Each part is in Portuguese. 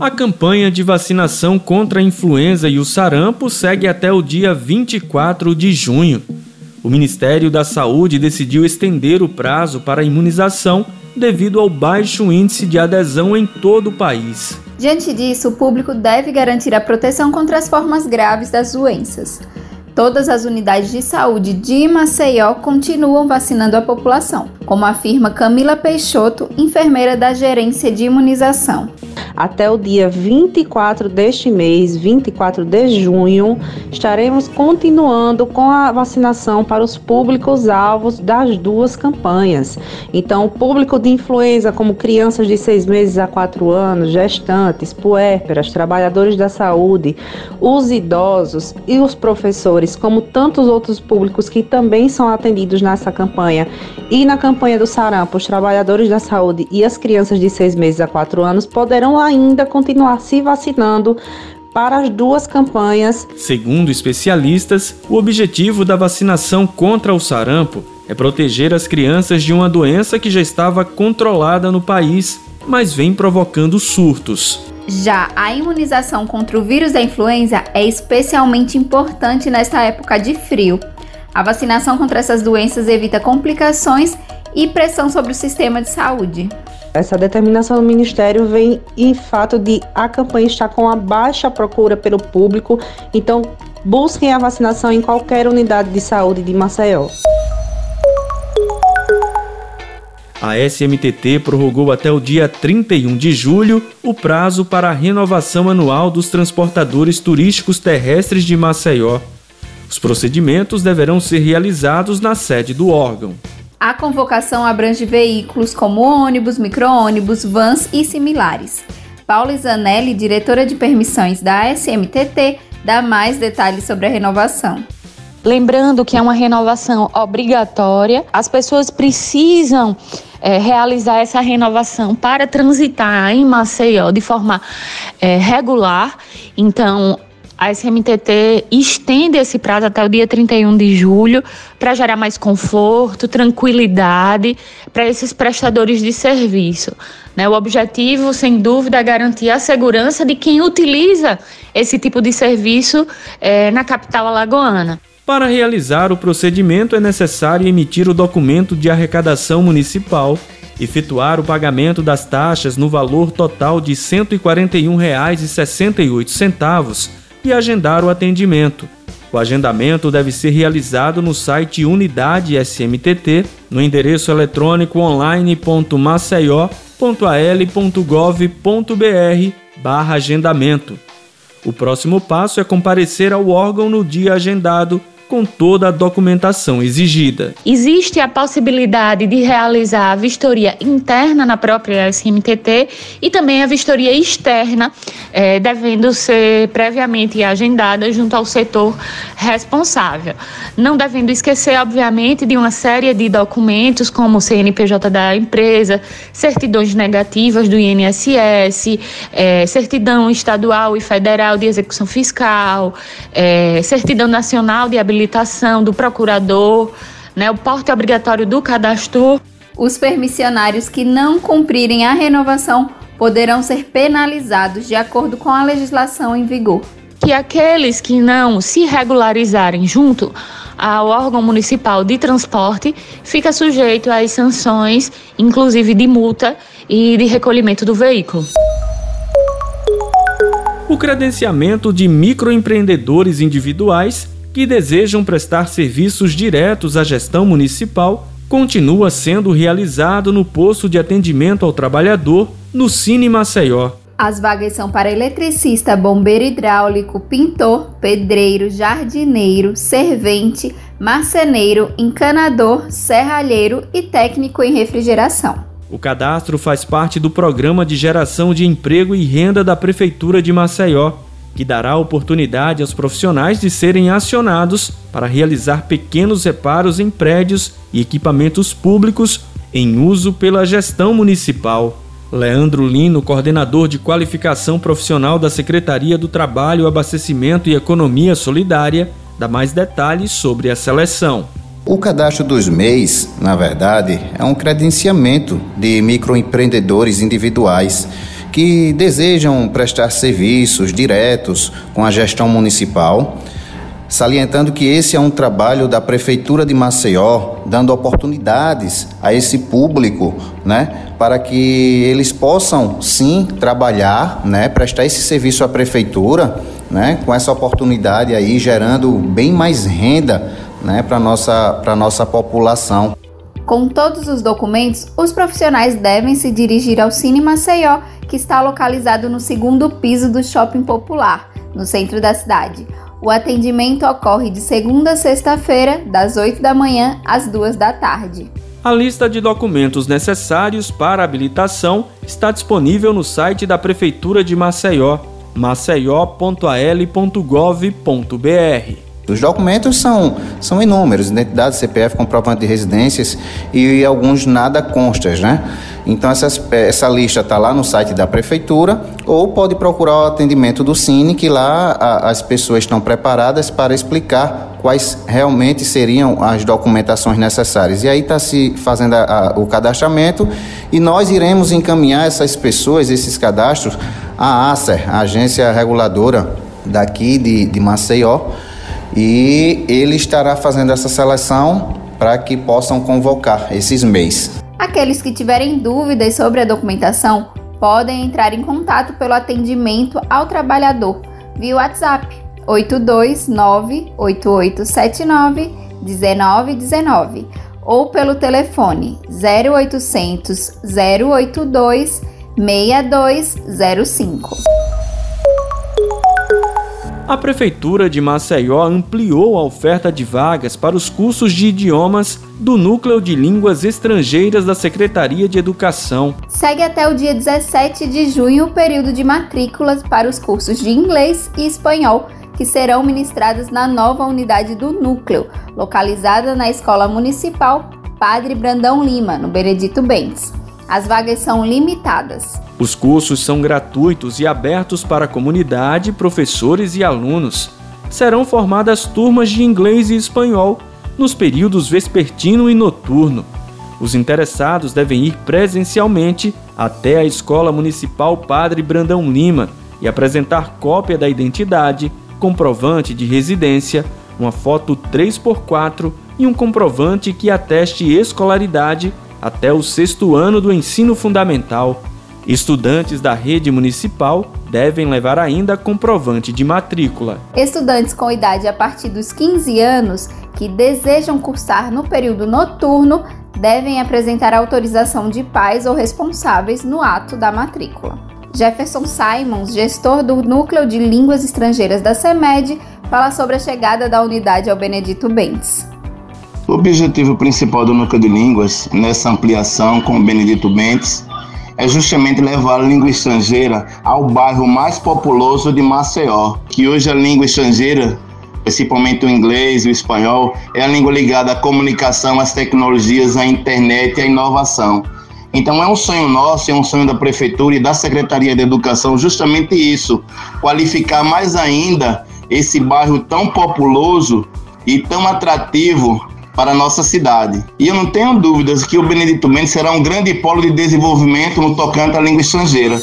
A campanha de vacinação contra a influenza e o sarampo segue até o dia 24 de junho. O Ministério da Saúde decidiu estender o prazo para a imunização devido ao baixo índice de adesão em todo o país. Diante disso, o público deve garantir a proteção contra as formas graves das doenças. Todas as unidades de saúde de Maceió continuam vacinando a população, como afirma Camila Peixoto, enfermeira da Gerência de Imunização. Até o dia 24 deste mês, 24 de junho, estaremos continuando com a vacinação para os públicos alvos das duas campanhas. Então, o público de influenza, como crianças de seis meses a quatro anos, gestantes, puérperas, trabalhadores da saúde, os idosos e os professores, como tantos outros públicos que também são atendidos nessa campanha e na campanha do sarampo, os trabalhadores da saúde e as crianças de seis meses a quatro anos poderão ainda continuar se vacinando para as duas campanhas. Segundo especialistas, o objetivo da vacinação contra o sarampo é proteger as crianças de uma doença que já estava controlada no país, mas vem provocando surtos. Já a imunização contra o vírus da influenza é especialmente importante nesta época de frio. A vacinação contra essas doenças evita complicações e pressão sobre o sistema de saúde. Essa determinação do Ministério vem em fato de a campanha estar com a baixa procura pelo público, então busquem a vacinação em qualquer unidade de saúde de Maceió. A SMTT prorrogou até o dia 31 de julho o prazo para a renovação anual dos transportadores turísticos terrestres de Maceió. Os procedimentos deverão ser realizados na sede do órgão. A convocação abrange veículos como ônibus, micro-ônibus, vans e similares. Paula Zanelli, diretora de permissões da SMTT, dá mais detalhes sobre a renovação. Lembrando que é uma renovação obrigatória, as pessoas precisam é, realizar essa renovação para transitar em Maceió de forma é, regular. Então, a SMTT estende esse prazo até o dia 31 de julho para gerar mais conforto, tranquilidade para esses prestadores de serviço. Né? O objetivo, sem dúvida, é garantir a segurança de quem utiliza esse tipo de serviço é, na capital alagoana. Para realizar o procedimento, é necessário emitir o documento de arrecadação municipal, efetuar o pagamento das taxas no valor total de R$ 141,68 e agendar o atendimento. O agendamento deve ser realizado no site Unidade SMTT, no endereço eletrônico online.maceió.al.gov.br barra agendamento. O próximo passo é comparecer ao órgão no dia agendado com toda a documentação exigida. Existe a possibilidade de realizar a vistoria interna na própria SMTT e também a vistoria externa, é, devendo ser previamente agendada junto ao setor responsável. Não devendo esquecer, obviamente, de uma série de documentos, como o CNPJ da empresa, certidões negativas do INSS, é, certidão estadual e federal de execução fiscal, é, certidão nacional de habilitação habilitação do procurador, né, o porte obrigatório do cadastro. Os permissionários que não cumprirem a renovação poderão ser penalizados de acordo com a legislação em vigor. Que aqueles que não se regularizarem junto ao órgão municipal de transporte fica sujeito às sanções, inclusive de multa e de recolhimento do veículo. O credenciamento de microempreendedores individuais que desejam prestar serviços diretos à gestão municipal continua sendo realizado no posto de atendimento ao trabalhador no Cine Maceió. As vagas são para eletricista, bombeiro hidráulico, pintor, pedreiro, jardineiro, servente, marceneiro, encanador, serralheiro e técnico em refrigeração. O cadastro faz parte do Programa de Geração de Emprego e Renda da Prefeitura de Maceió que dará oportunidade aos profissionais de serem acionados para realizar pequenos reparos em prédios e equipamentos públicos em uso pela gestão municipal. Leandro Lino, coordenador de qualificação profissional da Secretaria do Trabalho, Abastecimento e Economia Solidária, dá mais detalhes sobre a seleção. O cadastro dos MEIs, na verdade, é um credenciamento de microempreendedores individuais que desejam prestar serviços diretos com a gestão municipal, salientando que esse é um trabalho da Prefeitura de Maceió, dando oportunidades a esse público, né, para que eles possam sim trabalhar, né, prestar esse serviço à Prefeitura, né, com essa oportunidade aí, gerando bem mais renda né, para nossa, nossa população. Com todos os documentos, os profissionais devem se dirigir ao Cine Maceió, que está localizado no segundo piso do Shopping Popular, no centro da cidade. O atendimento ocorre de segunda a sexta-feira, das 8 da manhã às 2 da tarde. A lista de documentos necessários para habilitação está disponível no site da Prefeitura de Maceió, maceió.al.gov.br. Os documentos são, são inúmeros, identidade, CPF, comprovante de residências e alguns nada constas, né? Então essas, essa lista está lá no site da prefeitura ou pode procurar o atendimento do Cine, que lá a, as pessoas estão preparadas para explicar quais realmente seriam as documentações necessárias. E aí está se fazendo a, a, o cadastramento e nós iremos encaminhar essas pessoas, esses cadastros, à ACER, a agência reguladora daqui de, de Maceió, e ele estará fazendo essa seleção para que possam convocar esses MEIs. Aqueles que tiverem dúvidas sobre a documentação podem entrar em contato pelo atendimento ao trabalhador via WhatsApp 8298879 1919 ou pelo telefone 0800 082 6205. A Prefeitura de Maceió ampliou a oferta de vagas para os cursos de idiomas do Núcleo de Línguas Estrangeiras da Secretaria de Educação. Segue até o dia 17 de junho o período de matrículas para os cursos de inglês e espanhol, que serão ministrados na nova unidade do Núcleo, localizada na Escola Municipal Padre Brandão Lima, no Benedito Bentes. As vagas são limitadas. Os cursos são gratuitos e abertos para a comunidade, professores e alunos. Serão formadas turmas de inglês e espanhol nos períodos vespertino e noturno. Os interessados devem ir presencialmente até a Escola Municipal Padre Brandão Lima e apresentar cópia da identidade, comprovante de residência, uma foto 3x4 e um comprovante que ateste escolaridade até o sexto ano do ensino fundamental. Estudantes da rede municipal devem levar ainda comprovante de matrícula. Estudantes com idade a partir dos 15 anos que desejam cursar no período noturno devem apresentar autorização de pais ou responsáveis no ato da matrícula. Jefferson Simons, gestor do Núcleo de Línguas Estrangeiras da CEMED, fala sobre a chegada da unidade ao Benedito Bentes. O objetivo principal do Núcleo de Línguas, nessa ampliação com o Benedito Bentes, é justamente levar a língua estrangeira ao bairro mais populoso de Maceió, que hoje a língua estrangeira, principalmente o inglês e o espanhol, é a língua ligada à comunicação, às tecnologias, à internet e à inovação. Então é um sonho nosso, é um sonho da prefeitura e da Secretaria de Educação justamente isso, qualificar mais ainda esse bairro tão populoso e tão atrativo para a nossa cidade. E eu não tenho dúvidas que o Benedito Mendes será um grande polo de desenvolvimento no tocante à língua estrangeira.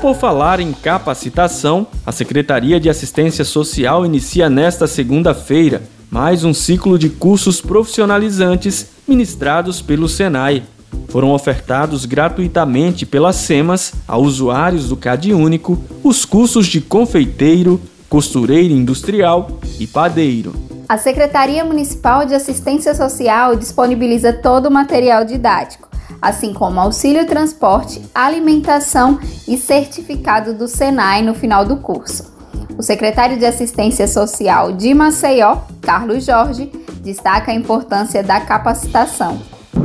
Por falar em capacitação, a Secretaria de Assistência Social inicia nesta segunda-feira mais um ciclo de cursos profissionalizantes ministrados pelo Senai. Foram ofertados gratuitamente pelas SEMAS a usuários do CAD Único os cursos de confeiteiro, costureiro industrial e padeiro. A Secretaria Municipal de Assistência Social disponibiliza todo o material didático, assim como auxílio transporte, alimentação e certificado do Senai no final do curso. O secretário de Assistência Social de Maceió, Carlos Jorge, destaca a importância da capacitação.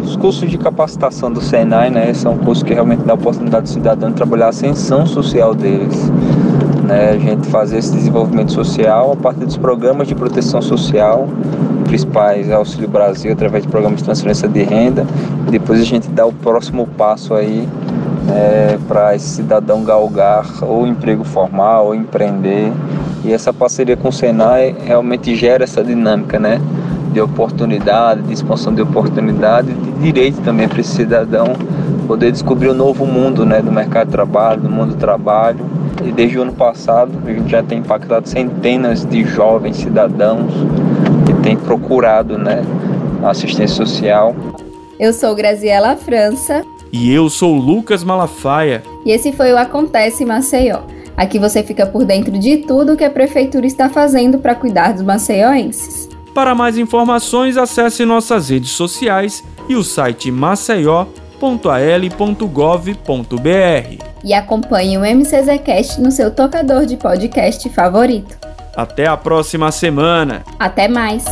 Os cursos de capacitação do Senai né, são cursos que realmente dão a oportunidade do cidadão trabalhar a ascensão social deles né, a gente fazer esse desenvolvimento social a partir dos programas de proteção social, principais Auxílio Brasil, através de programas de transferência de renda, depois a gente dá o próximo passo aí né, para esse cidadão galgar ou emprego formal ou empreender. E essa parceria com o Senai realmente gera essa dinâmica, né? De oportunidade, de expansão de oportunidade, de direito também para esse cidadão poder descobrir o um novo mundo né, do mercado de trabalho, do mundo do trabalho. E desde o ano passado a gente já tem impactado centenas de jovens cidadãos que têm procurado né, assistência social. Eu sou Graziela França. E eu sou Lucas Malafaia. E esse foi o Acontece Maceió. Aqui você fica por dentro de tudo que a prefeitura está fazendo para cuidar dos maceioenses. Para mais informações, acesse nossas redes sociais e o site maceió.al.gov.br. E acompanhe o MCZcast no seu tocador de podcast favorito. Até a próxima semana. Até mais.